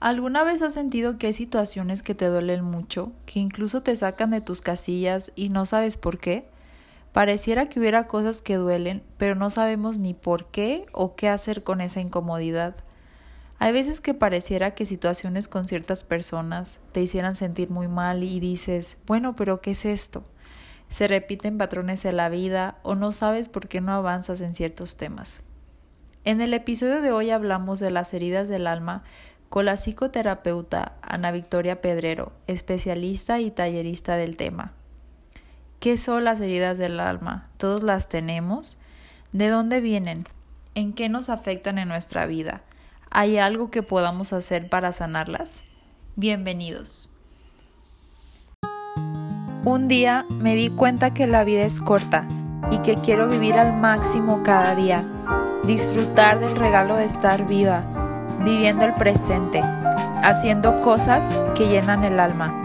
¿Alguna vez has sentido que hay situaciones que te duelen mucho, que incluso te sacan de tus casillas y no sabes por qué? Pareciera que hubiera cosas que duelen, pero no sabemos ni por qué o qué hacer con esa incomodidad. Hay veces que pareciera que situaciones con ciertas personas te hicieran sentir muy mal y dices, bueno, pero ¿qué es esto? Se repiten patrones de la vida o no sabes por qué no avanzas en ciertos temas. En el episodio de hoy hablamos de las heridas del alma con la psicoterapeuta Ana Victoria Pedrero, especialista y tallerista del tema. ¿Qué son las heridas del alma? ¿Todos las tenemos? ¿De dónde vienen? ¿En qué nos afectan en nuestra vida? ¿Hay algo que podamos hacer para sanarlas? Bienvenidos. Un día me di cuenta que la vida es corta y que quiero vivir al máximo cada día, disfrutar del regalo de estar viva viviendo el presente, haciendo cosas que llenan el alma.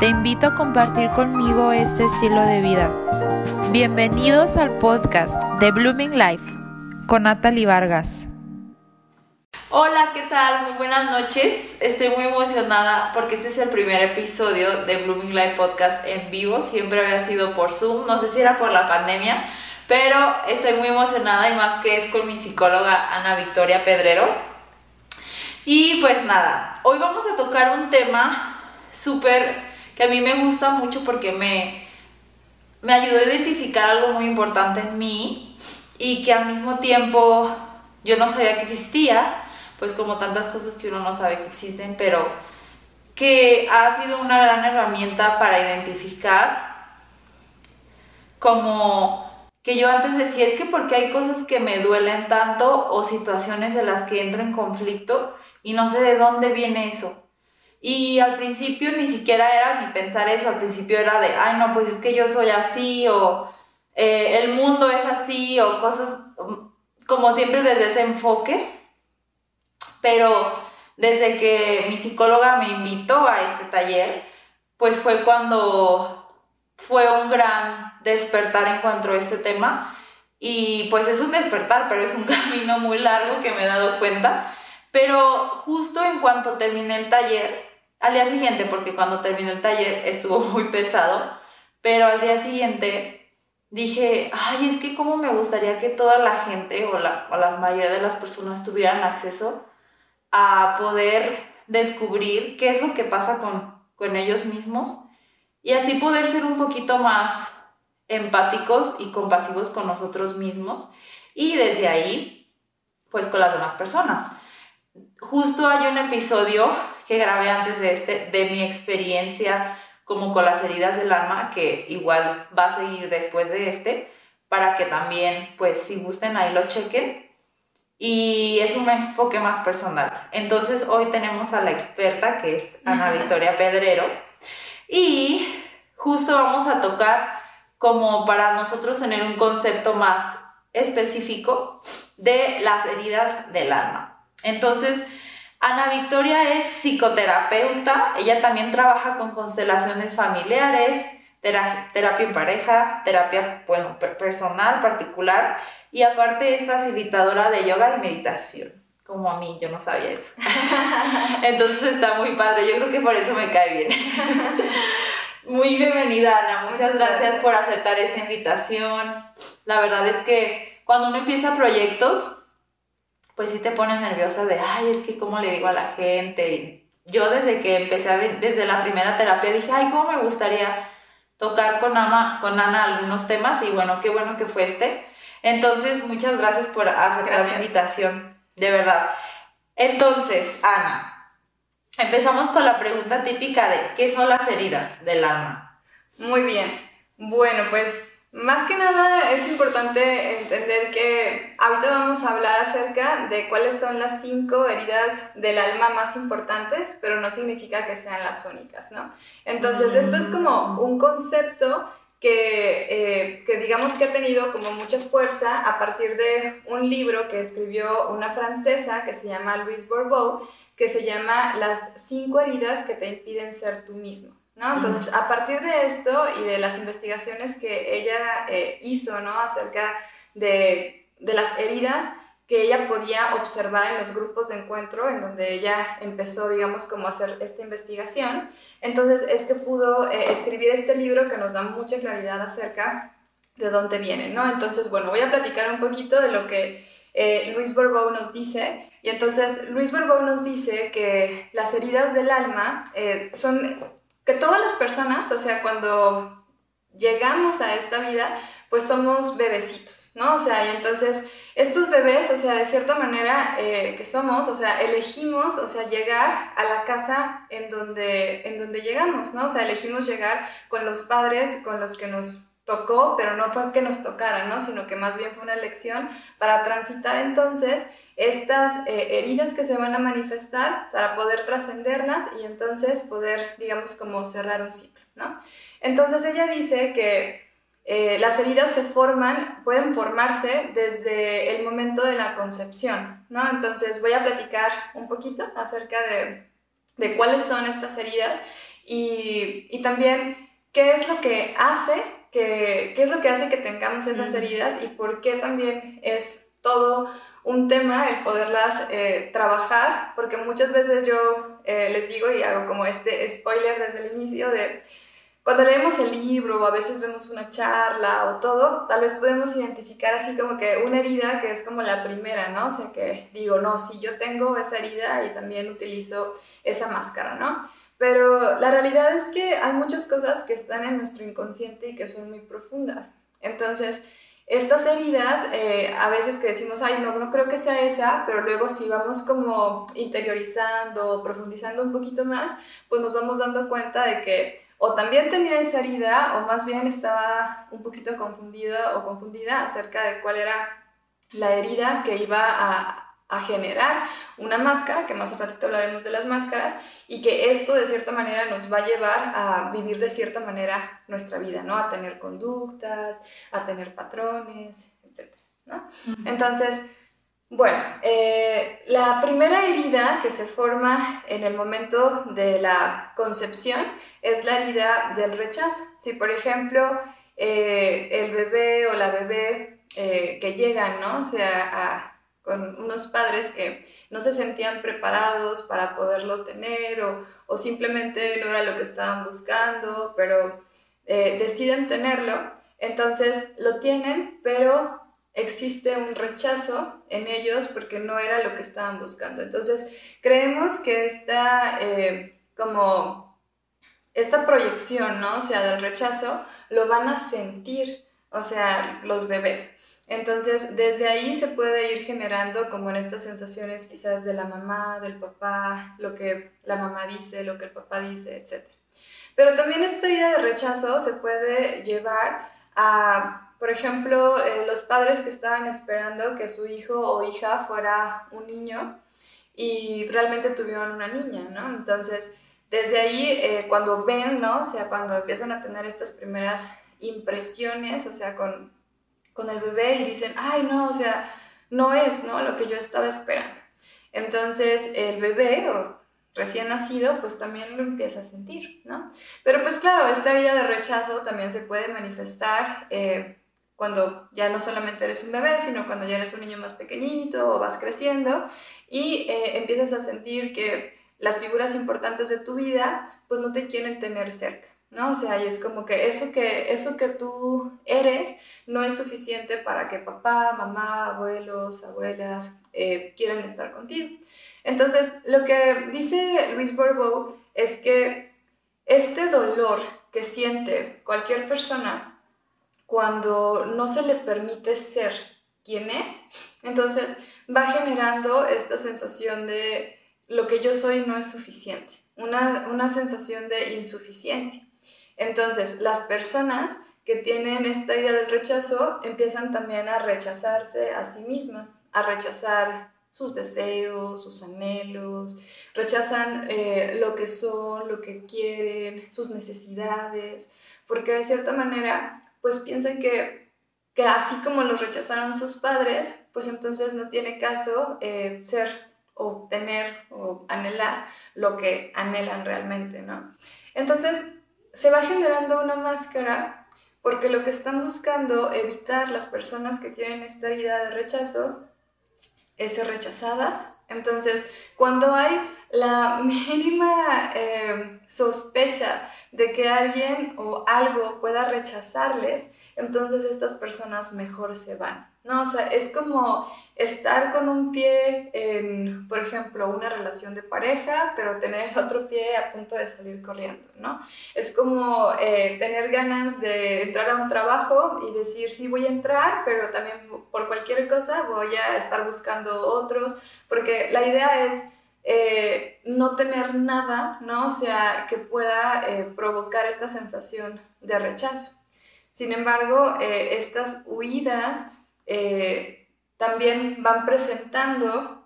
Te invito a compartir conmigo este estilo de vida. Bienvenidos al podcast de Blooming Life con Natalie Vargas. Hola, ¿qué tal? Muy buenas noches. Estoy muy emocionada porque este es el primer episodio de Blooming Life Podcast en vivo. Siempre había sido por Zoom, no sé si era por la pandemia, pero estoy muy emocionada y más que es con mi psicóloga Ana Victoria Pedrero. Y pues nada, hoy vamos a tocar un tema súper que a mí me gusta mucho porque me, me ayudó a identificar algo muy importante en mí y que al mismo tiempo yo no sabía que existía, pues como tantas cosas que uno no sabe que existen, pero que ha sido una gran herramienta para identificar como que yo antes decía, es que porque hay cosas que me duelen tanto o situaciones en las que entro en conflicto, y no sé de dónde viene eso. Y al principio ni siquiera era ni pensar eso, al principio era de, ay no, pues es que yo soy así o eh, el mundo es así o cosas como siempre desde ese enfoque. Pero desde que mi psicóloga me invitó a este taller, pues fue cuando fue un gran despertar en cuanto a este tema. Y pues es un despertar, pero es un camino muy largo que me he dado cuenta. Pero justo en cuanto terminé el taller, al día siguiente, porque cuando terminé el taller estuvo muy pesado, pero al día siguiente dije, ay, es que cómo me gustaría que toda la gente o la, o la mayoría de las personas tuvieran acceso a poder descubrir qué es lo que pasa con, con ellos mismos y así poder ser un poquito más empáticos y compasivos con nosotros mismos y desde ahí, pues con las demás personas justo hay un episodio que grabé antes de este, de mi experiencia como con las heridas del alma, que igual va a seguir después de este, para que también, pues, si gusten, ahí lo chequen. Y es un enfoque más personal. Entonces, hoy tenemos a la experta, que es Ana Victoria Pedrero, y justo vamos a tocar como para nosotros tener un concepto más específico de las heridas del alma. Entonces, Ana Victoria es psicoterapeuta, ella también trabaja con constelaciones familiares, terapia en pareja, terapia bueno, personal, particular, y aparte es facilitadora de yoga y meditación, como a mí, yo no sabía eso. Entonces está muy padre, yo creo que por eso me cae bien. muy bienvenida, Ana, muchas, gracias, gracias por aceptar esta invitación. La verdad es que cuando uno empieza proyectos, pues sí te pones nerviosa de, ay, es que cómo le digo a la gente. Y yo desde que empecé a ver, desde la primera terapia dije, ay, cómo me gustaría tocar con, Ama, con Ana algunos temas y bueno, qué bueno que fue este. Entonces, muchas gracias por aceptar la invitación, de verdad. Entonces, Ana, empezamos con la pregunta típica de ¿qué son las heridas del alma? Muy bien. Bueno, pues más que nada es importante entender que ahorita vamos a hablar acerca de cuáles son las cinco heridas del alma más importantes, pero no significa que sean las únicas, ¿no? Entonces, esto es como un concepto que, eh, que, digamos que ha tenido como mucha fuerza a partir de un libro que escribió una francesa que se llama Louise Bourbeau, que se llama Las cinco heridas que te impiden ser tú mismo. ¿No? Entonces, a partir de esto y de las investigaciones que ella eh, hizo, ¿no? Acerca de, las heridas que ella podía observar en los grupos de encuentro en donde ella empezó, digamos, como a hacer esta investigación. Entonces es que pudo eh, escribir este libro que nos da mucha claridad acerca de dónde viene, ¿no? Entonces, bueno, voy a platicar un poquito de lo que eh, Luis Bourbeau nos dice. Y entonces Luis Bourbeau nos dice que las heridas del alma eh, son que todas las personas, o sea, cuando llegamos a esta vida, pues somos bebecitos, ¿no? O sea, y entonces estos bebés, o sea, de cierta manera eh, que somos, o sea, elegimos, o sea, llegar a la casa en donde, en donde llegamos, ¿no? O sea, elegimos llegar con los padres con los que nos tocó, pero no fue que nos tocara, ¿no? Sino que más bien fue una elección para transitar entonces estas eh, heridas que se van a manifestar para poder trascenderlas y entonces poder, digamos, como cerrar un ciclo, ¿no? Entonces ella dice que eh, las heridas se forman, pueden formarse desde el momento de la concepción, ¿no? Entonces voy a platicar un poquito acerca de, de cuáles son estas heridas y, y, también qué es lo que hace que, qué es lo que hace que tengamos esas heridas y por qué también es todo un tema el poderlas eh, trabajar, porque muchas veces yo eh, les digo y hago como este spoiler desde el inicio de cuando leemos el libro o a veces vemos una charla o todo, tal vez podemos identificar así como que una herida que es como la primera, ¿no? O sea, que digo, no, si yo tengo esa herida y también utilizo esa máscara, ¿no? Pero la realidad es que hay muchas cosas que están en nuestro inconsciente y que son muy profundas. Entonces, estas heridas, eh, a veces que decimos, ay, no, no creo que sea esa, pero luego si vamos como interiorizando, profundizando un poquito más, pues nos vamos dando cuenta de que o también tenía esa herida o más bien estaba un poquito confundida o confundida acerca de cuál era la herida que iba a, generar una máscara, que más ratito hablaremos de las máscaras, y que esto de cierta manera nos va a llevar a vivir de cierta manera nuestra vida, ¿no? A tener conductas, a tener patrones, etc. ¿no? Entonces, bueno, eh, la primera herida que se forma en el momento de la concepción es la herida del rechazo. Si, por ejemplo, eh, el bebé o la bebé eh, que llegan, ¿no? O sea, con unos padres que no se sentían preparados para poderlo tener o, o simplemente no era lo que estaban buscando, pero deciden tenerlo, entonces lo tienen, pero existe un rechazo en ellos porque no era lo que estaban buscando. Entonces, creemos que esta, eh, como, esta proyección, ¿no? Sea, del rechazo, lo van a sentir, o sea, los bebés. Entonces, desde ahí se puede ir generando como estas sensaciones quizás de la mamá, del papá, lo que la mamá dice, lo que el papá dice, etc. Pero también esta idea de rechazo se puede llevar a por ejemplo, eh, los padres que estaban esperando que su hijo o hija fuera un niño y realmente tuvieron una niña, ¿no? Entonces, desde ahí, eh, cuando ven, ¿no? O sea, cuando empiezan a tener estas primeras impresiones, o sea, con, con el bebé y dicen, ay, no, o sea, no es, ¿no? Lo que yo estaba esperando. Entonces, el bebé o recién nacido, pues también lo empieza a sentir, ¿no? Pero pues claro, esta vida de rechazo también se puede manifestar eh, cuando ya no solamente eres un bebé, sino cuando ya eres un niño más pequeñito o vas creciendo y eh, empiezas a sentir que las figuras importantes de tu vida pues no te quieren tener cerca, ¿no? O sea, y es como que eso que, eso que tú eres no es suficiente para que papá, mamá, abuelos, abuelas eh, quieran estar contigo. Entonces, lo que dice Luis Bourbeau es que este dolor que siente cualquier persona cuando no se le permite ser quien es, entonces va generando esta sensación de lo que yo soy no es suficiente, una, una sensación de insuficiencia. Entonces, las personas que tienen esta idea del rechazo empiezan también a rechazarse a sí mismas, a rechazar sus deseos, sus anhelos, rechazan eh, lo que son, lo que quieren, sus necesidades, porque de cierta manera pues piensan que, que así como los rechazaron sus padres, pues entonces no tiene caso eh, ser o tener o anhelar lo que anhelan realmente, ¿no? Entonces se va generando una máscara porque lo que están buscando evitar las personas que tienen esta herida de rechazo ser rechazadas. Entonces, cuando hay la mínima eh, sospecha de que alguien o algo pueda rechazarles, entonces estas personas mejor se van. No, o sea, es como estar con un pie en, por ejemplo, una relación de pareja, pero tener el otro pie a punto de salir corriendo, ¿no? Es como eh, tener ganas de entrar a un trabajo y decir, sí, voy a entrar, pero también por cualquier cosa voy a estar buscando otros, porque la idea es eh, no tener nada, ¿no? O sea, que pueda eh, provocar esta sensación de rechazo. Sin embargo, estas huidas también van presentando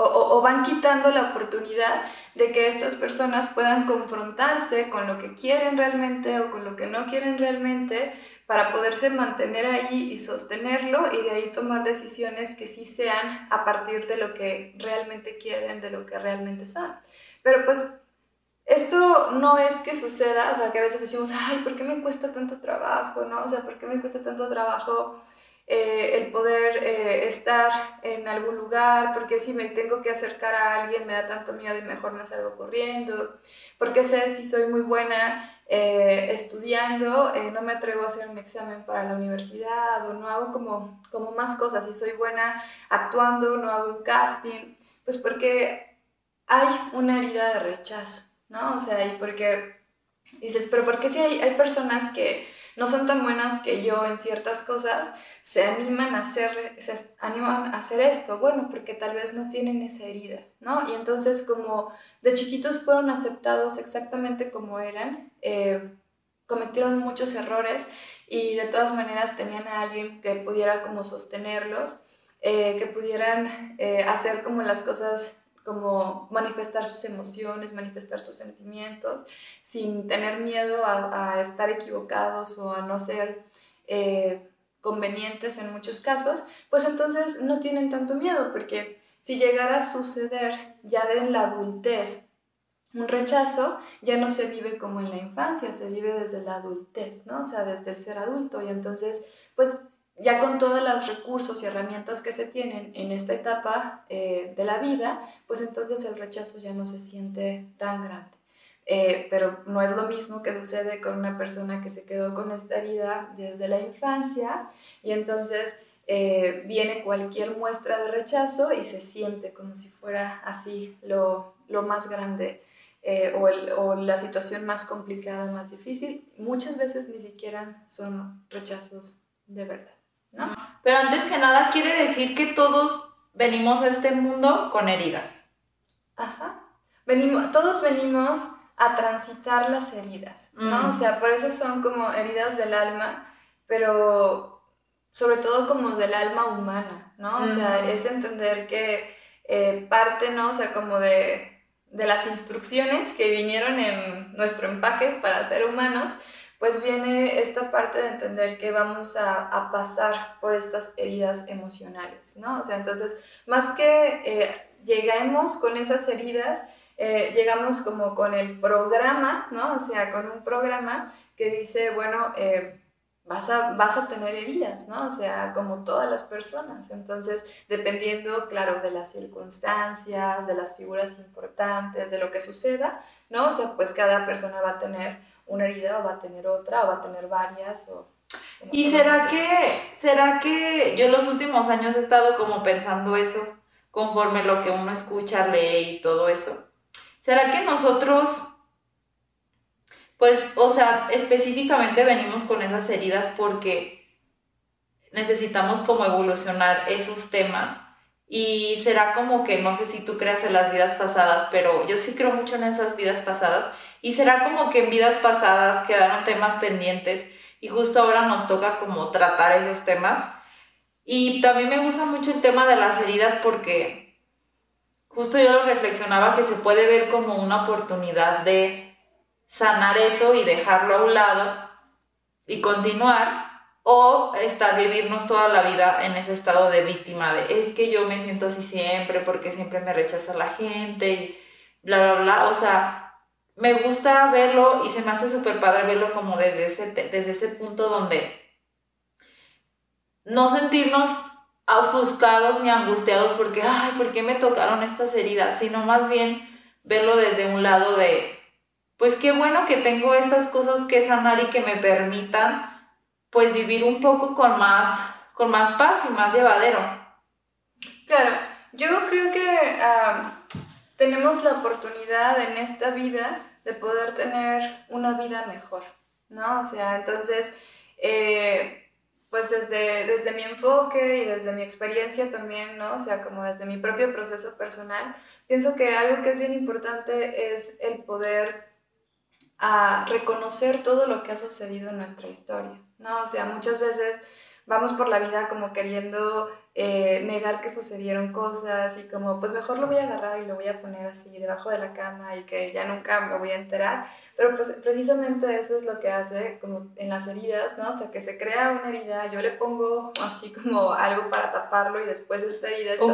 o, van quitando la oportunidad de que estas personas puedan confrontarse con lo que quieren realmente o con lo que no quieren realmente para poderse mantener ahí y sostenerlo y de ahí tomar decisiones que sí sean a partir de lo que realmente quieren, de lo que realmente son. Pero pues esto no es que suceda, o sea, que a veces decimos, ay, ¿por qué me cuesta tanto trabajo? ¿No? O sea, ¿por qué me cuesta tanto trabajo eh, el poder eh, estar en algún lugar, porque si me tengo que acercar a alguien me da tanto miedo y mejor me salgo corriendo, porque sé si soy muy buena eh, estudiando, no me atrevo a hacer un examen para la universidad o no hago como, como más cosas, si soy buena actuando, no hago un casting, pues porque hay una herida de rechazo, ¿no? O sea, y porque dices, pero ¿por qué si hay, hay personas que no son tan buenas que yo en ciertas cosas, se animan a hacer, se animan a hacer esto? Bueno, porque tal vez no tienen esa herida, ¿no? Y entonces como de chiquitos fueron aceptados exactamente como eran, eh, cometieron muchos errores y de todas maneras tenían a alguien que pudiera como sostenerlos, eh, que pudieran eh, hacer como las cosas como manifestar sus emociones, manifestar sus sentimientos, sin tener miedo a, estar equivocados o a no ser convenientes en muchos casos, pues entonces no tienen tanto miedo, porque si llegara a suceder ya en la adultez un rechazo, ya no se vive como en la infancia, se vive desde la adultez, ¿no? O sea, desde el ser adulto. Y entonces, pues ya con todos los recursos y herramientas que se tienen en esta etapa eh, de la vida, pues entonces el rechazo ya no se siente tan grande. Eh, pero no es lo mismo que sucede con una persona que se quedó con esta herida desde la infancia y entonces eh, viene cualquier muestra de rechazo y se siente como si fuera así lo, lo más grande o, la situación más complicada, más difícil. Muchas veces ni siquiera son rechazos de verdad, ¿no? Pero antes que nada quiere decir que todos venimos a este mundo con heridas. Ajá. Venimos, todos venimos a transitar las heridas, ¿no? O mm. sea, por eso son como heridas del alma, pero sobre todo como del alma humana, ¿no? O sea, es entender que eh, parte, ¿no? O sea, como de, de las instrucciones que vinieron en nuestro empaque para ser humanos, pues viene esta parte de entender que vamos a, a, pasar por estas heridas emocionales, ¿no? O sea, entonces, más que eh, lleguemos con esas heridas, eh, llegamos como con el programa, ¿no? O sea, con un programa que dice, bueno, eh, vas, a, vas a tener heridas, ¿no? O sea, como todas las personas. Entonces, dependiendo, claro, de las circunstancias, de las figuras importantes, de lo que suceda, ¿no? O sea, pues cada persona va a tener una herida o va a tener otra o va a tener varias o... ¿Y será que, será que yo en los últimos años he estado como pensando eso, conforme lo que uno escucha, lee y todo eso? ¿Será que nosotros, pues, o sea, específicamente venimos con esas heridas porque necesitamos como evolucionar esos temas? Y será como que, no sé si tú creas en las vidas pasadas, pero yo sí creo mucho en esas vidas pasadas. Y será como que en vidas pasadas quedaron temas pendientes y justo ahora nos toca como tratar esos temas. Y también me gusta mucho el tema de las heridas porque justo yo lo reflexionaba que se puede ver como una oportunidad de sanar eso y dejarlo a un lado y continuar o estar vivirnos toda la vida en ese estado de víctima de es que yo me siento así siempre porque siempre me rechaza la gente y bla bla bla, o sea, me gusta verlo y se me hace súper padre verlo como desde ese, desde ese punto donde no sentirnos ofuscados ni angustiados porque, ay, ¿por qué me tocaron estas heridas? Sino más bien verlo desde un lado de, pues qué bueno que tengo estas cosas que sanar y que me permitan, pues vivir un poco con más, con más paz y más llevadero. Claro, yo creo que tenemos la oportunidad en esta vida de poder tener una vida mejor, ¿no? O sea, entonces, eh, pues desde, desde mi enfoque y desde mi experiencia también, ¿no? O sea, como desde mi propio proceso personal, pienso que algo que es bien importante es el poder a reconocer todo lo que ha sucedido en nuestra historia, ¿no? O sea, muchas veces vamos por la vida como queriendo eh, negar que sucedieron cosas y como, pues mejor lo voy a agarrar y lo voy a poner así debajo de la cama y que ya nunca me voy a enterar. Pero pues precisamente eso es lo que hace como en las heridas, ¿no? O sea, que se crea una herida, yo le pongo así como algo para taparlo y después esta herida está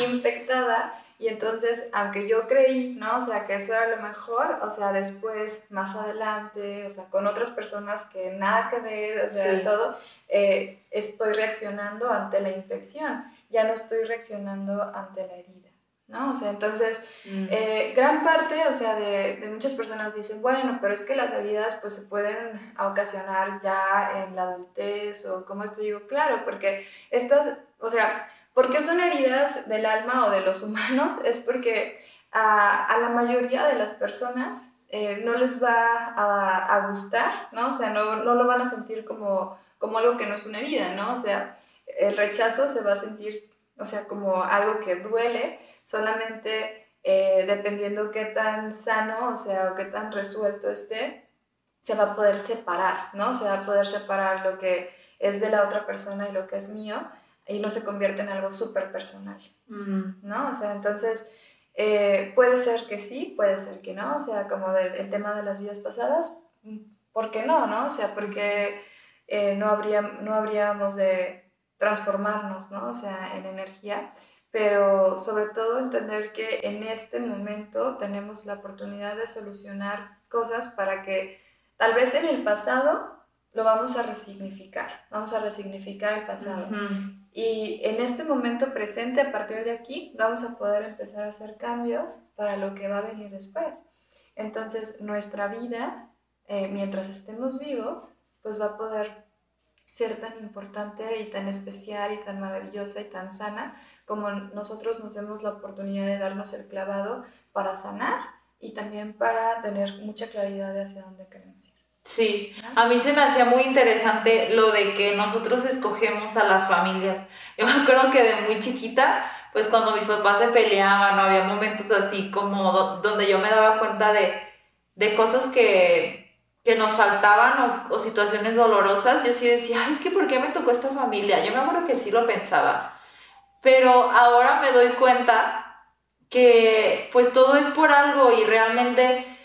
infectada y entonces, aunque yo creí, ¿no? O sea, que eso era lo mejor, o sea, después, más adelante, o sea, con otras personas que nada que ver, o sea, todo, eh, estoy reaccionando ante la infección, ya no estoy reaccionando ante la herida, ¿no? O sea, entonces, mm. eh, gran parte, o sea, de, de, muchas personas dicen, bueno, pero es que las heridas, pues, se pueden ocasionar ya en la adultez, o como esto digo, claro, porque estas, o sea, ¿Por qué son heridas del alma o de los humanos? Es porque a, la mayoría de las personas eh, no les va a, gustar, ¿no? O sea, no, no, lo van a sentir como, como algo que no es una herida, ¿no? O sea, el rechazo se va a sentir, o sea, como algo que duele, solamente eh, dependiendo qué tan sano, o sea, o qué tan resuelto esté, se va a poder separar, ¿no? Se va a poder separar lo que es de la otra persona y lo que es mío y no se convierte en algo súper personal, mm. ¿no? O sea, entonces, eh, puede ser que sí, puede ser que no, o sea, como el tema de las vidas pasadas, ¿por qué no, no? O sea, porque eh, no, habría, no habríamos de transformarnos, ¿no? O sea, en energía, pero sobre todo entender que en este momento tenemos la oportunidad de solucionar cosas para que tal vez en el pasado lo vamos a resignificar, vamos a resignificar el pasado. Y en este momento presente, a partir de aquí, vamos a poder empezar a hacer cambios para lo que va a venir después. Entonces, nuestra vida, eh, mientras estemos vivos, pues va a poder ser tan importante y tan especial y tan maravillosa y tan sana como nosotros nos demos la oportunidad de darnos el clavado para sanar y también para tener mucha claridad de hacia dónde queremos ir. Sí, a mí se me hacía muy interesante lo de que nosotros escogemos a las familias. Yo me acuerdo que de muy chiquita, pues cuando mis papás se peleaban, no había momentos así como donde yo me daba cuenta de, de cosas que, que nos faltaban o, o, situaciones dolorosas, yo sí decía, Ay, es que ¿por qué me tocó esta familia? Yo me acuerdo que sí lo pensaba, pero ahora me doy cuenta que pues todo es por algo y realmente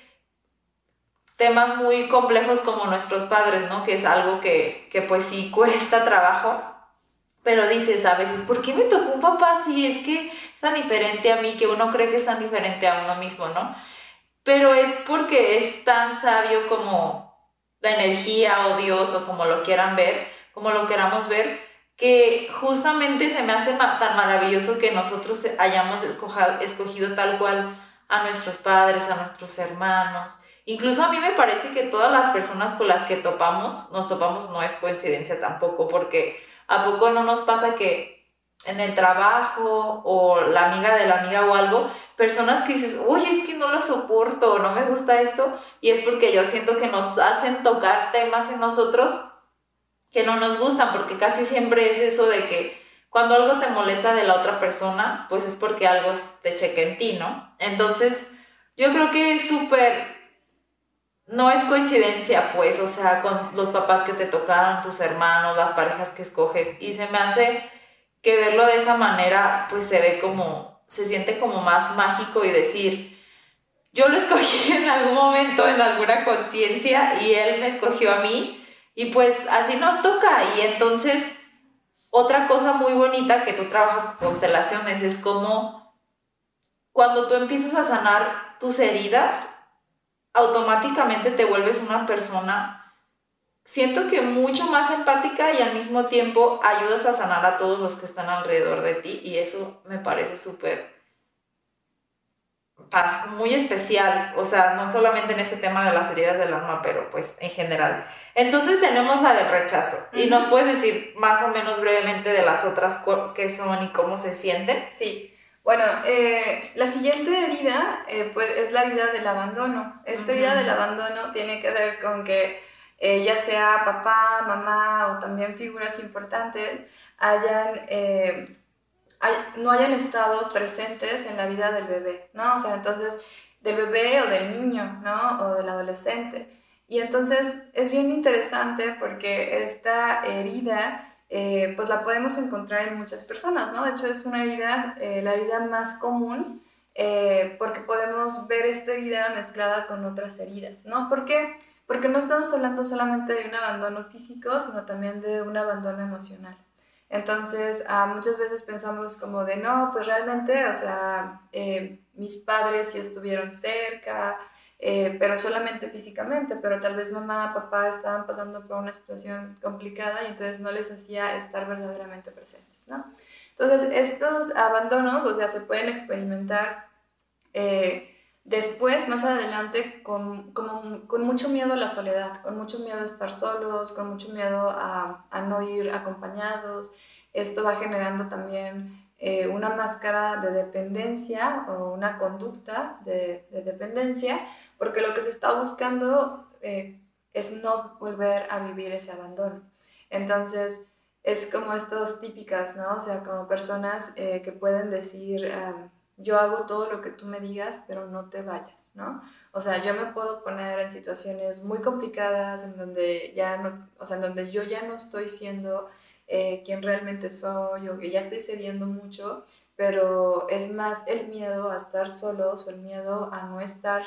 temas muy complejos como nuestros padres, ¿no? Que es algo que, que pues sí cuesta trabajo, pero dices a veces, ¿por qué me tocó un papá así? Es que es tan diferente a mí, que uno cree que es tan diferente a uno mismo, ¿no? Pero es porque es tan sabio como la energía o Dios o como lo quieran ver, como lo queramos ver, que justamente se me hace tan maravilloso que nosotros hayamos escogido tal cual a nuestros padres, a nuestros hermanos, Incluso a mí me parece que todas las personas con las que topamos, nos topamos no es coincidencia tampoco, porque ¿a poco no nos pasa que en el trabajo o la amiga de la amiga o algo, personas que dices, oye, es que no lo soporto, no me gusta esto, y es porque yo siento que nos hacen tocar temas en nosotros que no nos gustan, porque casi siempre es eso de que cuando algo te molesta de la otra persona, pues es porque algo te cheque en ti, ¿no? Entonces, yo creo que es súper no es coincidencia, pues, o sea, con los papás que te tocaron, tus hermanos, las parejas que escoges, y se me hace que verlo de esa manera, pues se ve como, se siente como más mágico y decir, yo lo escogí en algún momento, en alguna conciencia, y él me escogió a mí, y pues así nos toca, y entonces, otra cosa muy bonita que tú trabajas con constelaciones es como cuando tú empiezas a sanar tus heridas, automáticamente te vuelves una persona siento que mucho más empática y al mismo tiempo ayudas a sanar a todos los que están alrededor de ti y eso me parece súper muy especial, o sea, no solamente en ese tema de las heridas del alma, pero pues en general. Entonces tenemos la del rechazo y nos puedes decir más o menos brevemente de las otras que son y cómo se sienten. Sí, bueno, eh, la siguiente herida eh, pues, es la herida del abandono. Esta herida del abandono tiene que ver con que eh, ya sea papá, mamá o también figuras importantes hayan, no hayan estado presentes en la vida del bebé, ¿no? O sea, entonces, del bebé o del niño, ¿no? O del adolescente. Y entonces es bien interesante porque esta herida eh, pues la podemos encontrar en muchas personas, ¿no? De hecho es una herida, eh, la herida más común, eh, porque podemos ver esta herida mezclada con otras heridas, ¿no? ¿Por qué? Porque no estamos hablando solamente de un abandono físico, sino también de un abandono emocional. Entonces, ah, muchas veces pensamos como de, no, pues realmente, o sea, mis padres sí estuvieron cerca, eh, pero solamente físicamente, pero tal vez mamá, papá estaban pasando por una situación complicada y entonces no les hacía estar verdaderamente presentes, ¿no? Entonces, estos abandonos, o sea, se pueden experimentar eh, después, más adelante, con, con, con, mucho miedo a la soledad, con mucho miedo a estar solos, con mucho miedo a, a no ir acompañados. Esto va generando también eh, una máscara de dependencia o una conducta de, de dependencia porque lo que se está buscando eh, es no volver a vivir ese abandono. Entonces, es como estas típicas, ¿no? O sea, como personas eh, que pueden decir, yo hago todo lo que tú me digas, pero no te vayas, ¿no? O sea, yo me puedo poner en situaciones muy complicadas en donde ya no, o sea, en donde yo ya no estoy siendo eh, quien realmente soy o que ya estoy cediendo mucho, pero es más el miedo a estar solos o el miedo a no estar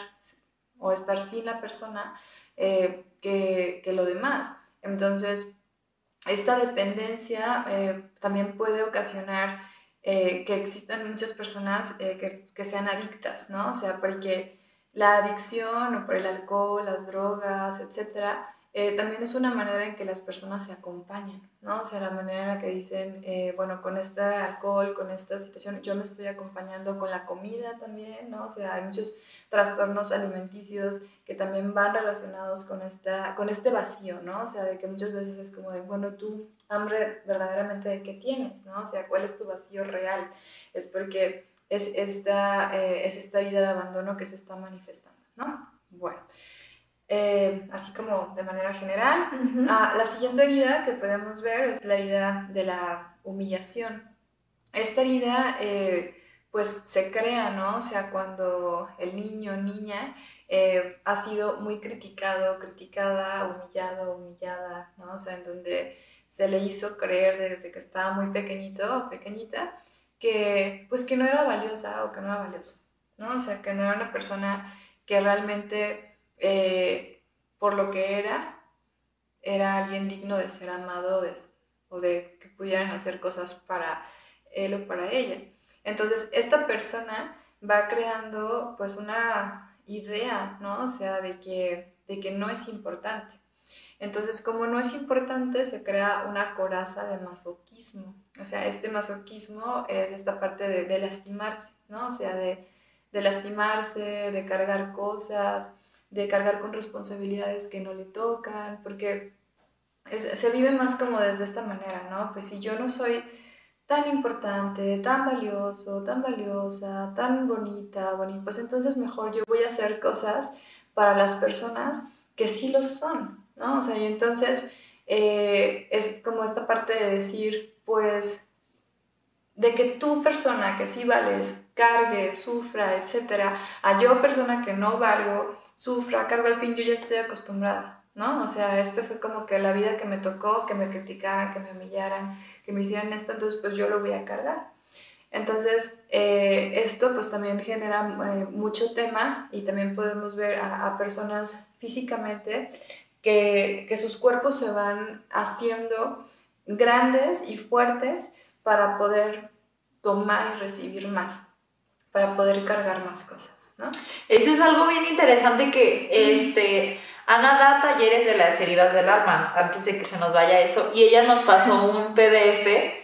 o estar sin la persona eh, que, que, lo demás. Entonces, esta dependencia eh, también puede ocasionar eh, que existan muchas personas que, que, sean adictas, ¿no? O sea, porque la adicción o por el alcohol, las drogas, etcétera, eh, también es una manera en que las personas se acompañan, ¿no? O sea, la manera en la que dicen, eh, bueno, con este alcohol, con esta situación, yo me estoy acompañando con la comida también, ¿no? O sea, hay muchos trastornos alimenticios que también van relacionados con, esta, con este vacío, ¿no? O sea, de que muchas veces es como de, bueno, tú hambre verdaderamente de qué tienes, ¿no? O sea, ¿cuál es tu vacío real? Es porque es esta, eh, es esta idea de abandono que se está manifestando, ¿no? Bueno. Eh, así como de manera general. Ah, la siguiente herida que podemos ver es la herida de la humillación. Esta herida eh, pues se crea, ¿no? O sea, cuando el niño o niña eh, ha sido muy criticado, criticada, humillado, humillada, ¿no? O sea, en donde se le hizo creer desde que estaba muy pequeñito o pequeñita que pues que no era valiosa o que no era valioso, ¿no? O sea, que no era una persona que realmente eh, por lo que era, era alguien digno de ser amado o de que pudieran hacer cosas para él o para ella. Entonces, esta persona va creando pues una idea, ¿no? O sea, de que, de que no es importante. Entonces, como no es importante, se crea una coraza de masoquismo. O sea, este masoquismo es esta parte de, lastimarse, ¿no? O sea, de, de lastimarse, de cargar cosas, de cargar con responsabilidades que no le tocan, porque se vive más como desde esta manera, ¿no? Pues si yo no soy tan importante, tan valioso, tan valiosa, tan bonita, bonita, pues entonces mejor yo voy a hacer cosas para las personas que sí lo son, ¿no? O sea, y entonces eh, es como esta parte de decir, pues, de que tú persona que sí vales, cargue, sufra, etcétera, a yo persona que no valgo, sufra, cargo al fin, yo ya estoy acostumbrada, ¿no? O sea, este fue como que la vida que me tocó, que me criticaran, que me humillaran, que me hicieran esto, entonces pues yo lo voy a cargar. Entonces, eh, esto pues también genera eh, mucho tema y también podemos ver a, personas físicamente que, que, sus cuerpos se van haciendo grandes y fuertes para poder tomar y recibir más para poder cargar más cosas, ¿no? Eso es algo bien interesante que, este, Ana da talleres de las heridas del alma, antes de que se nos vaya eso, y ella nos pasó un PDF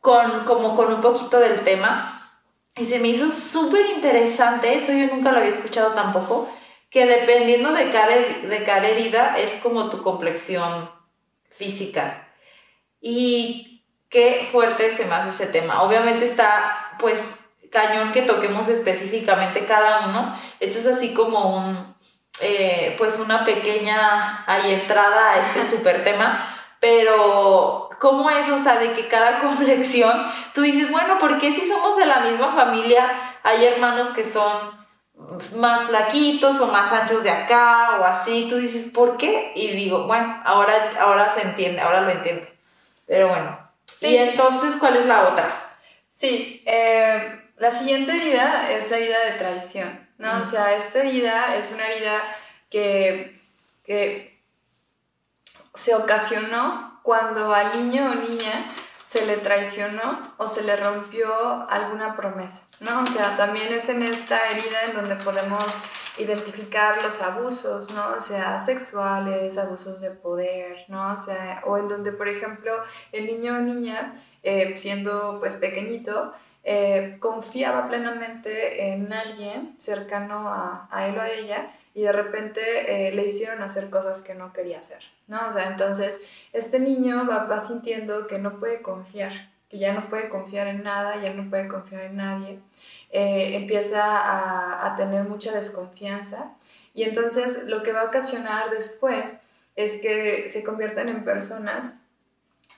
con, como con un poquito del tema, y se me hizo súper interesante, eso yo nunca lo había escuchado tampoco, que dependiendo de cada, de cada herida es como tu complexión física. Y qué fuerte se me hace ese tema. Obviamente está, pues, cañón que toquemos específicamente cada uno. Esto es así como un, eh, pues, una pequeña ahí entrada a este súper tema. Pero, ¿cómo es? O sea, de que cada complexión, tú dices, bueno, ¿por qué si somos de la misma familia hay hermanos que son más flaquitos o más anchos de acá o así, tú dices, ¿por qué? Y digo, bueno, ahora, ahora se entiende, ahora lo entiendo. Pero bueno. ¿Y entonces cuál es la otra? Sí, eh, la siguiente herida es la herida de traición, ¿no? O sea, esta herida es una herida que, que se ocasionó cuando al niño o niña se le traicionó o se le rompió alguna promesa, ¿no? O sea, también es en esta herida en donde podemos identificar los abusos, ¿no? O sea, sexuales, abusos de poder, ¿no? O sea, o en donde, por ejemplo, el niño o niña, eh, siendo pues pequeñito, eh, confiaba plenamente en alguien cercano a, a, él o a ella y de repente eh, le hicieron hacer cosas que no quería hacer, ¿no? O sea, entonces este niño va, sintiendo que no puede confiar, que ya no puede confiar en nada, ya no puede confiar en nadie, eh, empieza a, a, tener mucha desconfianza y entonces lo que va a ocasionar después es que se conviertan en personas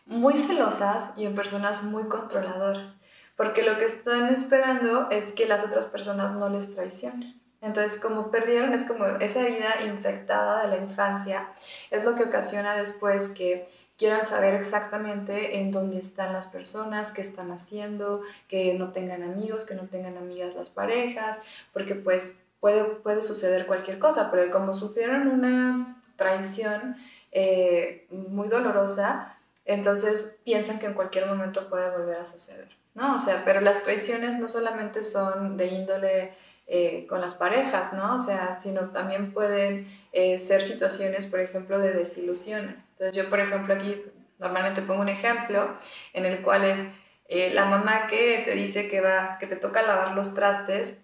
muy celosas y en personas muy controladoras, porque lo que están esperando es que las otras personas no les traicionen. Entonces, como perdieron, es como esa herida infectada de la infancia, es lo que ocasiona después que quieran saber exactamente en dónde están las personas, qué están haciendo, que no tengan amigos, que no tengan amigas las parejas, porque pues puede, puede suceder cualquier cosa, pero como sufrieron una traición eh, muy dolorosa, entonces piensan que en cualquier momento puede volver a suceder, ¿no? O sea, pero las traiciones no solamente son de índole eh, con las parejas, ¿no? O sea, sino también pueden eh, ser situaciones, por ejemplo, de desilusión. Entonces yo, por ejemplo, aquí normalmente pongo un ejemplo en el cual es eh, la mamá que te dice que, vas, que te toca lavar los trastes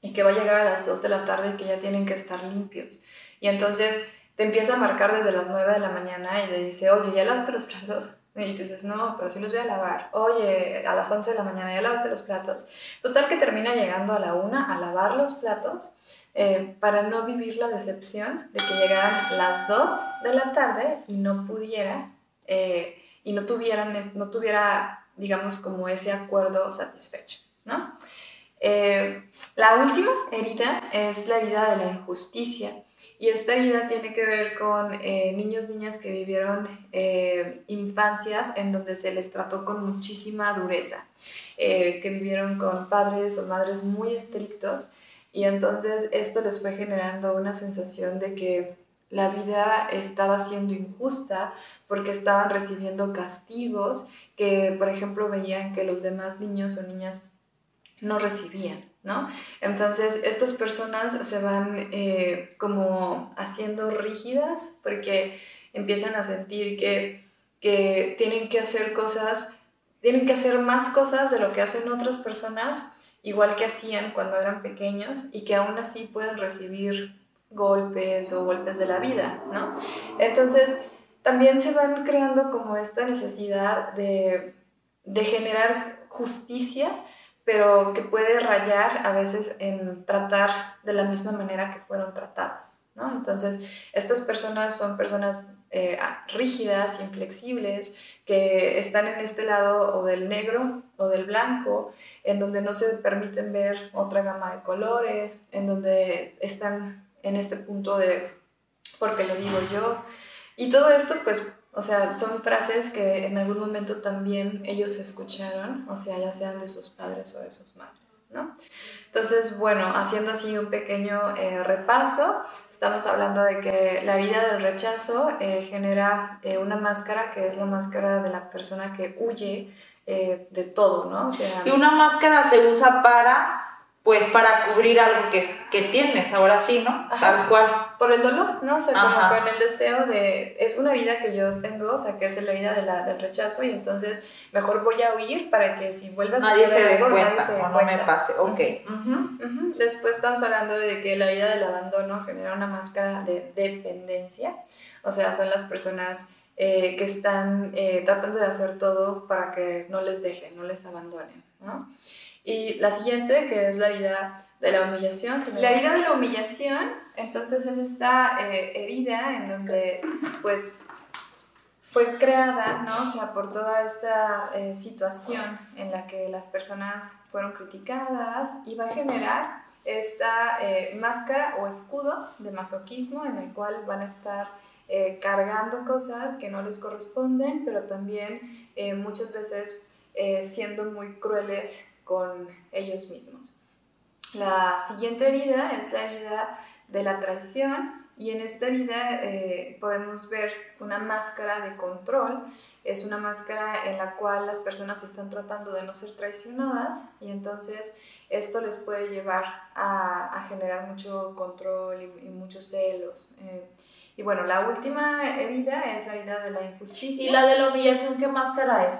y que va a llegar a las 2 de la tarde y que ya tienen que estar limpios. Y entonces te empieza a marcar desde las 9 de la mañana y te dice, oye, ¿ya lavaste los platos? Y tú dices, no, pero sí los voy a lavar. Oye, a las 11 de la mañana ya lavaste los platos. Total que termina llegando a la una a lavar los platos eh, para no vivir la decepción de que llegaran las 2 de la tarde y no pudiera, eh, y no, tuvieran, no tuviera, digamos, como ese acuerdo satisfecho, ¿no? Eh, la última herida es la herida de la injusticia. Y esta herida tiene que ver con eh, niños, niñas que vivieron eh, infancias en donde se les trató con muchísima dureza, eh, que vivieron con padres o madres muy estrictos. Y entonces esto les fue generando una sensación de que la vida estaba siendo injusta porque estaban recibiendo castigos que, por ejemplo, veían que los demás niños o niñas no recibían. ¿no? Entonces, estas personas se van eh, como haciendo rígidas porque empiezan a sentir que, que tienen que hacer cosas, tienen que hacer más cosas de lo que hacen otras personas, igual que hacían cuando eran pequeños y que aún así pueden recibir golpes o golpes de la vida, ¿no? Entonces, también se van creando como esta necesidad de, de generar justicia, pero que puede rayar a veces en tratar de la misma manera que fueron tratados, ¿no? Entonces, estas personas son personas eh, rígidas, inflexibles, que están en este lado o del negro o del blanco, en donde no se permiten ver otra gama de colores, en donde están en este punto de porque lo digo yo. Y todo esto, pues, o sea, son frases que en algún momento también ellos escucharon, o sea, ya sean de sus padres o de sus madres, ¿no? Entonces, bueno, haciendo así un pequeño eh, repaso, estamos hablando de que la herida del rechazo eh, genera eh, una máscara que es la máscara de la persona que huye de todo, ¿no? y una máscara se usa para pues para cubrir algo que, que tienes, ahora sí, ¿no? Tal cual. Por el dolor, ¿no? O sea, como con el deseo de, es una herida que yo tengo, o sea, que es la herida de la, del rechazo y entonces mejor voy a huir para que si vuelvas a suceder algo, nadie se o no me pase, ok. Después estamos hablando de que la herida del abandono genera una máscara de dependencia, o sea, son las personas eh, que están eh, tratando de hacer todo para que no les dejen, no les abandonen, ¿no? Y la siguiente, que es la herida de la humillación. La herida de la humillación, entonces es esta eh, herida en donde pues fue creada, ¿no? O sea, por toda esta eh, situación en la que las personas fueron criticadas y va a generar esta eh, máscara o escudo de masoquismo en el cual van a estar cargando cosas que no les corresponden, pero también muchas veces siendo muy crueles con ellos mismos. La siguiente herida es la herida de la traición y en esta herida eh, podemos ver una máscara de control. Es una máscara en la cual las personas están tratando de no ser traicionadas y entonces esto les puede llevar a, generar mucho control y, muchos celos. Eh, y bueno, la última herida es la herida de la injusticia. ¿Y la de la humillación qué máscara es?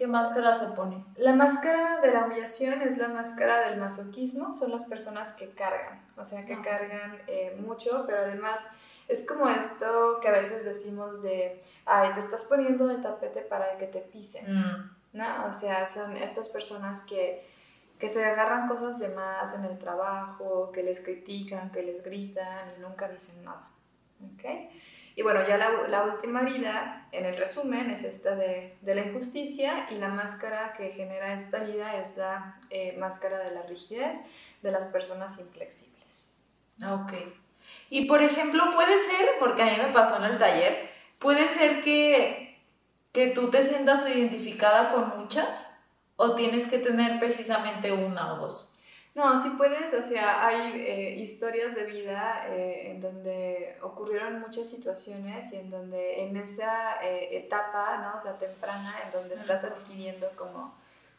¿Qué máscara se pone? La máscara de la humillación es la máscara del masoquismo, son las personas que cargan, o sea, que ah. cargan eh, mucho, pero además es como esto que a veces decimos de, ay, te estás poniendo de tapete para que te pisen, mm. ¿no? O sea, son estas personas que, que se agarran cosas de más en el trabajo, que les critican, que les gritan y nunca dicen nada, ¿ok? Y bueno, ya la, última herida, en el resumen, es esta de, de, la injusticia y la máscara que genera esta herida es la eh, máscara de la rigidez de las personas inflexibles. Ok. Y por ejemplo, puede ser, porque a mí me pasó en el taller, puede ser que, que tú te sientas identificada con muchas o tienes que tener precisamente una o dos. No, sí puedes, o sea, hay eh, historias de vida eh, en donde ocurrieron muchas situaciones y en donde en esa eh, etapa, ¿no? O sea, temprana, en donde estás adquiriendo como,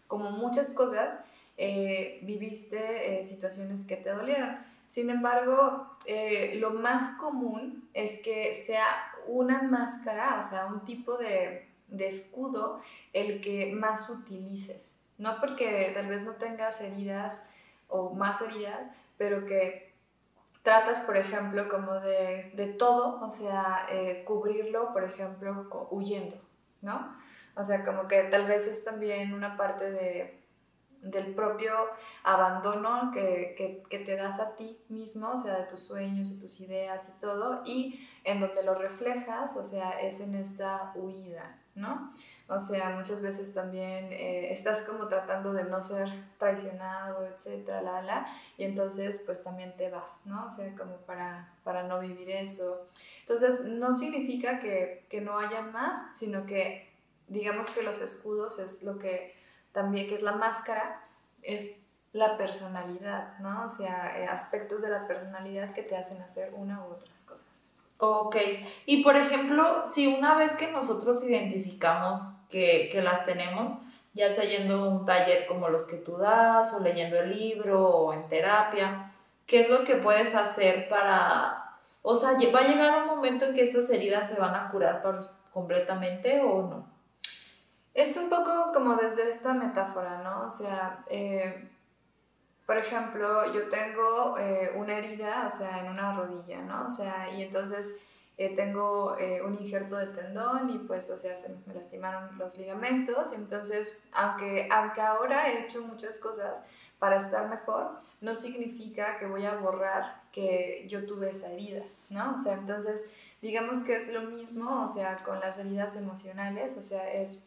como muchas cosas, viviste situaciones que te dolieron. Sin embargo, lo más común es que sea una máscara, o sea, un tipo de, de escudo el que más utilices. No porque tal vez no tengas heridas o más heridas, pero que tratas, por ejemplo, como de, de todo, o sea, eh, cubrirlo, por ejemplo, huyendo, ¿no? O sea, como que tal vez es también una parte de, del propio abandono que, que, te das a ti mismo, o sea, de tus sueños, de tus ideas y todo, y en donde lo reflejas, o sea, es en esta huida, ¿no? O sea, muchas veces también eh, estás como tratando de no ser traicionado, etcétera, la, y entonces pues también te vas, ¿no? O sea, como para, para no vivir eso. Entonces, no significa que, que no hayan más, sino que digamos que los escudos es lo que también, que es la máscara, es la personalidad, ¿no? O sea, eh, aspectos de la personalidad que te hacen hacer una u otras cosas. Ok, y por ejemplo, si una vez que nosotros identificamos que, que, las tenemos, ya sea yendo a un taller como los que tú das, o leyendo el libro, o en terapia, ¿qué es lo que puedes hacer para, o sea, va a llegar un momento en que estas heridas se van a curar completamente o no? Es un poco como desde esta metáfora, ¿no? O sea, eh, por ejemplo, yo tengo eh, una herida, o sea, en una rodilla, ¿no? O sea, y entonces eh, tengo eh, un injerto de tendón y pues, o sea, se me lastimaron los ligamentos. Entonces, aunque, aunque ahora he hecho muchas cosas para estar mejor, no significa que voy a borrar que yo tuve esa herida, ¿no? O sea, entonces, digamos que es lo mismo, o sea, con las heridas emocionales, o sea, es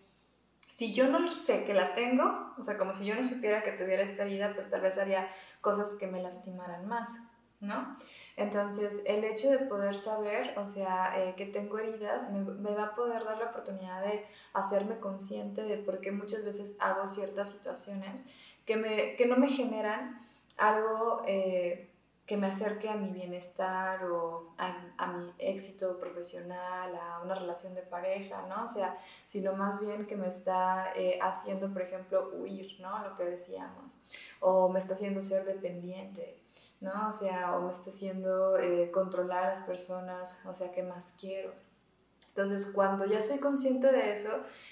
si yo no sé que la tengo, o sea, como si yo no supiera que tuviera esta herida, pues tal vez haría cosas que me lastimaran más, ¿no? Entonces, el hecho de poder saber, o sea, eh, que tengo heridas, me, va a poder dar la oportunidad de hacerme consciente de por qué muchas veces hago ciertas situaciones que, me, que no me generan algo... Eh, que me acerque a mi bienestar o a, mi éxito profesional, a una relación de pareja, ¿no? O sea, sino más bien que me está eh, haciendo, por ejemplo, huir, ¿no? Lo que decíamos, o me está haciendo ser dependiente, ¿no? O sea, o me está haciendo eh, controlar a las personas, o sea, ¿qué más quiero? Entonces, cuando ya soy consciente de eso,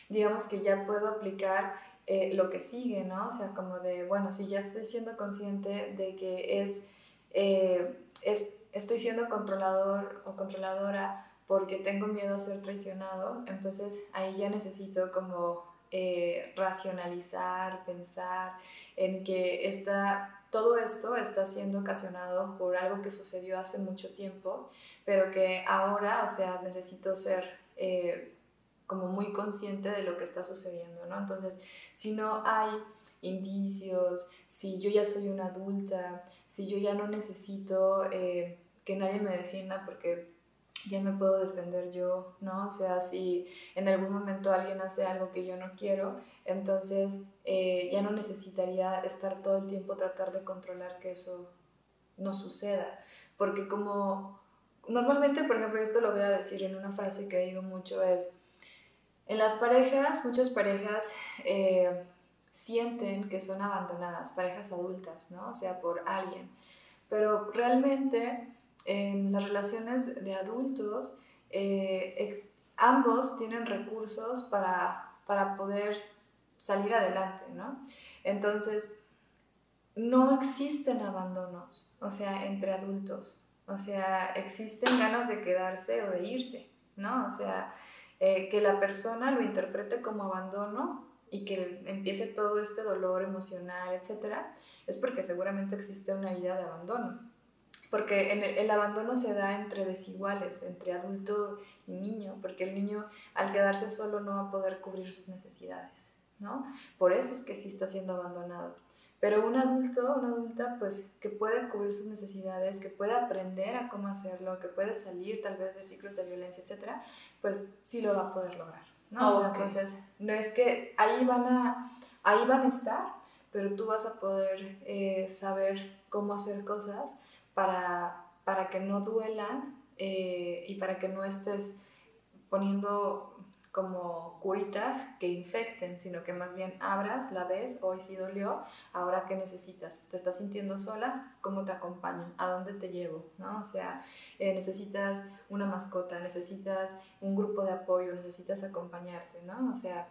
digamos que ya puedo aplicar eh, lo que sigue, ¿no? O sea, como de, bueno, si ya estoy siendo consciente de que es eh, es, estoy siendo controlador o controladora porque tengo miedo a ser traicionado, entonces ahí ya necesito como eh, racionalizar, pensar en que esta, todo esto está siendo ocasionado por algo que sucedió hace mucho tiempo, pero que ahora, o sea, necesito ser eh, como muy consciente de lo que está sucediendo, ¿no? Entonces, si no hay indicios, si yo ya soy una adulta, si yo ya no necesito eh, que nadie me defienda porque ya me puedo defender yo, ¿no? O sea, si en algún momento alguien hace algo que yo no quiero, entonces eh, ya no necesitaría estar todo el tiempo tratar de controlar que eso no suceda. Porque como normalmente, por ejemplo, esto lo voy a decir en una frase que digo mucho, es, en las parejas, muchas parejas eh, sienten que son abandonadas, parejas adultas, ¿no? O sea, por alguien. Pero realmente en las relaciones de adultos, eh, ambos tienen recursos para, para poder salir adelante, ¿no? Entonces, no existen abandonos, o sea, entre adultos. O sea, existen ganas de quedarse o de irse, ¿no? O sea, eh, que la persona lo interprete como abandono y que empiece todo este dolor emocional, etcétera, es porque seguramente existe una herida de abandono. Porque el, abandono se da entre desiguales, entre adulto y niño, porque el niño al quedarse solo no va a poder cubrir sus necesidades, ¿no? Por eso es que sí está siendo abandonado. Pero un adulto, una adulta, pues que puede cubrir sus necesidades, que puede aprender a cómo hacerlo, que puede salir tal vez de ciclos de violencia, etcétera, pues sí lo va a poder lograr. ¿No? o sea, entonces, no es que ahí van a, ahí van a estar, pero tú vas a poder eh, saber cómo hacer cosas para, para que no duelan eh, y para que no estés poniendo como curitas que infecten, sino que más bien abras, la ves, hoy sí dolió, ahora qué necesitas, te estás sintiendo sola, ¿cómo te acompaño? ¿A dónde te llevo? ¿No? O sea, eh, necesitas una mascota, necesitas un grupo de apoyo, necesitas acompañarte, ¿no? O sea,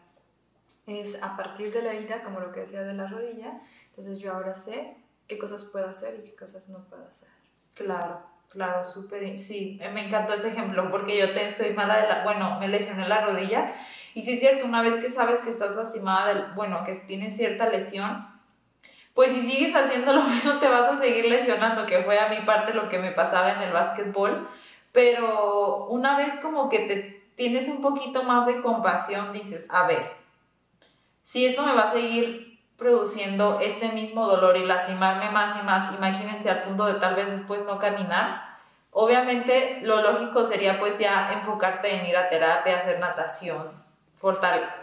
es a partir de la herida, como lo que decía de la rodilla, entonces yo ahora sé qué cosas puedo hacer y qué cosas no puedo hacer. Claro. Claro, súper, sí, me encantó ese ejemplo porque yo te estoy mala de la, bueno, me lesioné la rodilla y sí es cierto, una vez que sabes que estás lastimada, del, bueno, que tienes cierta lesión, pues si sigues haciendo lo mismo te vas a seguir lesionando, que fue a mi parte lo que me pasaba en el básquetbol, pero una vez como que te tienes un poquito más de compasión, dices, a ver, si esto me va a seguir produciendo este mismo dolor y lastimarme más y más, imagínense al punto de tal vez después no caminar, obviamente lo lógico sería pues ya enfocarte en ir a terapia, hacer natación,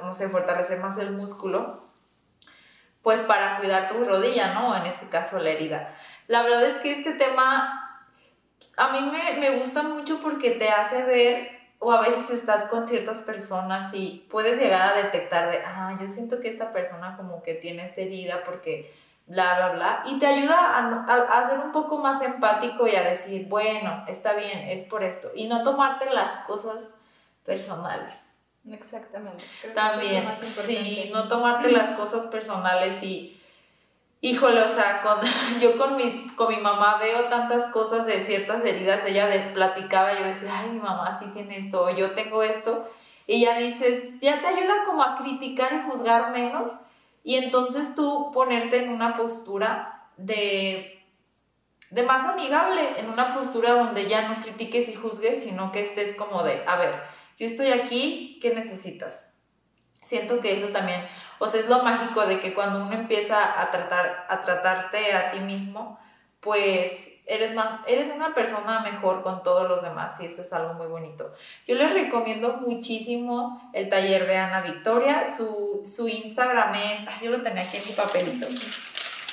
no sé, fortalecer más el músculo, pues para cuidar tu rodilla, ¿no? En este caso la herida. La verdad es que este tema a mí me, me gusta mucho porque te hace ver o a veces estás con ciertas personas y puedes llegar a detectar de, ah, yo siento que esta persona como que tiene esta herida porque bla, bla, bla, y te ayuda a, a, ser un poco más empático y a decir, bueno, está bien, es por esto, y no tomarte las cosas personales. Exactamente. También, sí, no tomarte las cosas personales y Híjole, o sea, con, yo con mi, con mi mamá veo tantas cosas de ciertas heridas, ella de, platicaba yo decía, ay, mi mamá sí tiene esto, o yo tengo esto, y ya dices, ya te ayuda como a criticar y juzgar menos, y entonces tú ponerte en una postura de, de más amigable, en una postura donde ya no critiques y juzgues, sino que estés como de, a ver, yo estoy aquí, ¿qué necesitas? Siento que eso también o sea, es lo mágico de que cuando uno empieza a, tratar, a tratarte a ti mismo, pues eres, más, eres una persona mejor con todos los demás y eso es algo muy bonito. Yo les recomiendo muchísimo el taller de Ana Victoria. Su, su Instagram es, yo lo tenía aquí en mi papelito.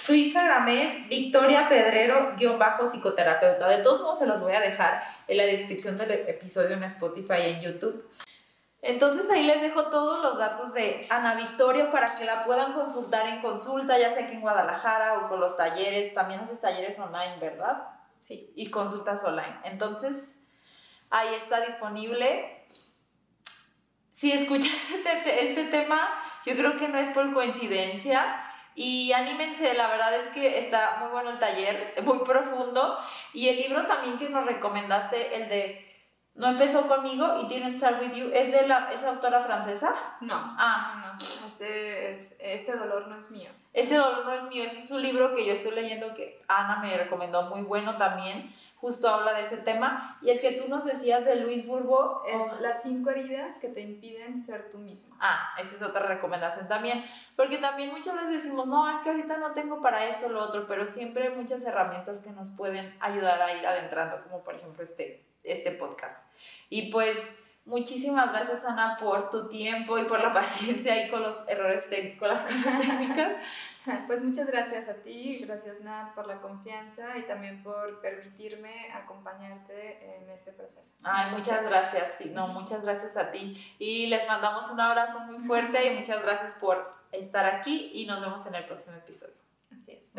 Su Instagram es Victoria Pedrero-psicoterapeuta. De todos modos, se los voy a dejar en la descripción del episodio en Spotify y en YouTube. Entonces ahí les dejo todos los datos de Ana Victoria para que la puedan consultar en consulta, ya sea aquí en Guadalajara o con los talleres. También haces talleres online, ¿verdad? Sí. Y consultas online. Entonces ahí está disponible. Si escuchas este, este tema, yo creo que no es por coincidencia. Y anímense, la verdad es que está muy bueno el taller, muy profundo. Y el libro también que nos recomendaste, el de no empezó conmigo y Didn't Start With You. ¿Es de la, esa autora francesa? No. Ah. No, Este, es, este dolor no es mío. Este dolor no es mío. Ese es un libro que yo estoy leyendo que Ana me recomendó muy bueno también. Justo habla de ese tema. Y el que tú nos decías de Luis Burbo. Es las cinco heridas que te impiden ser tú mismo. Ah, esa es otra recomendación también. Porque también muchas veces decimos, no, es que ahorita no tengo para esto o lo otro, pero siempre hay muchas herramientas que nos pueden ayudar a ir adentrando, como por ejemplo este, este podcast. Y pues muchísimas gracias Ana por tu tiempo y por la paciencia y con los errores técnicos, las cosas técnicas. Pues muchas gracias a ti, gracias Nat por la confianza y también por permitirme acompañarte en este proceso. Ay, muchas, gracias. Sí, no, muchas gracias a ti. Y les mandamos un abrazo muy fuerte y muchas gracias por estar aquí y nos vemos en el próximo episodio. Así es.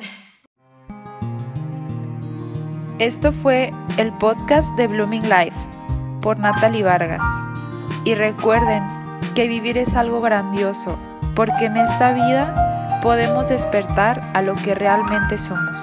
Esto fue el podcast de Blooming Life por Natalie Vargas. Y recuerden que vivir es algo grandioso, porque en esta vida podemos despertar a lo que realmente somos.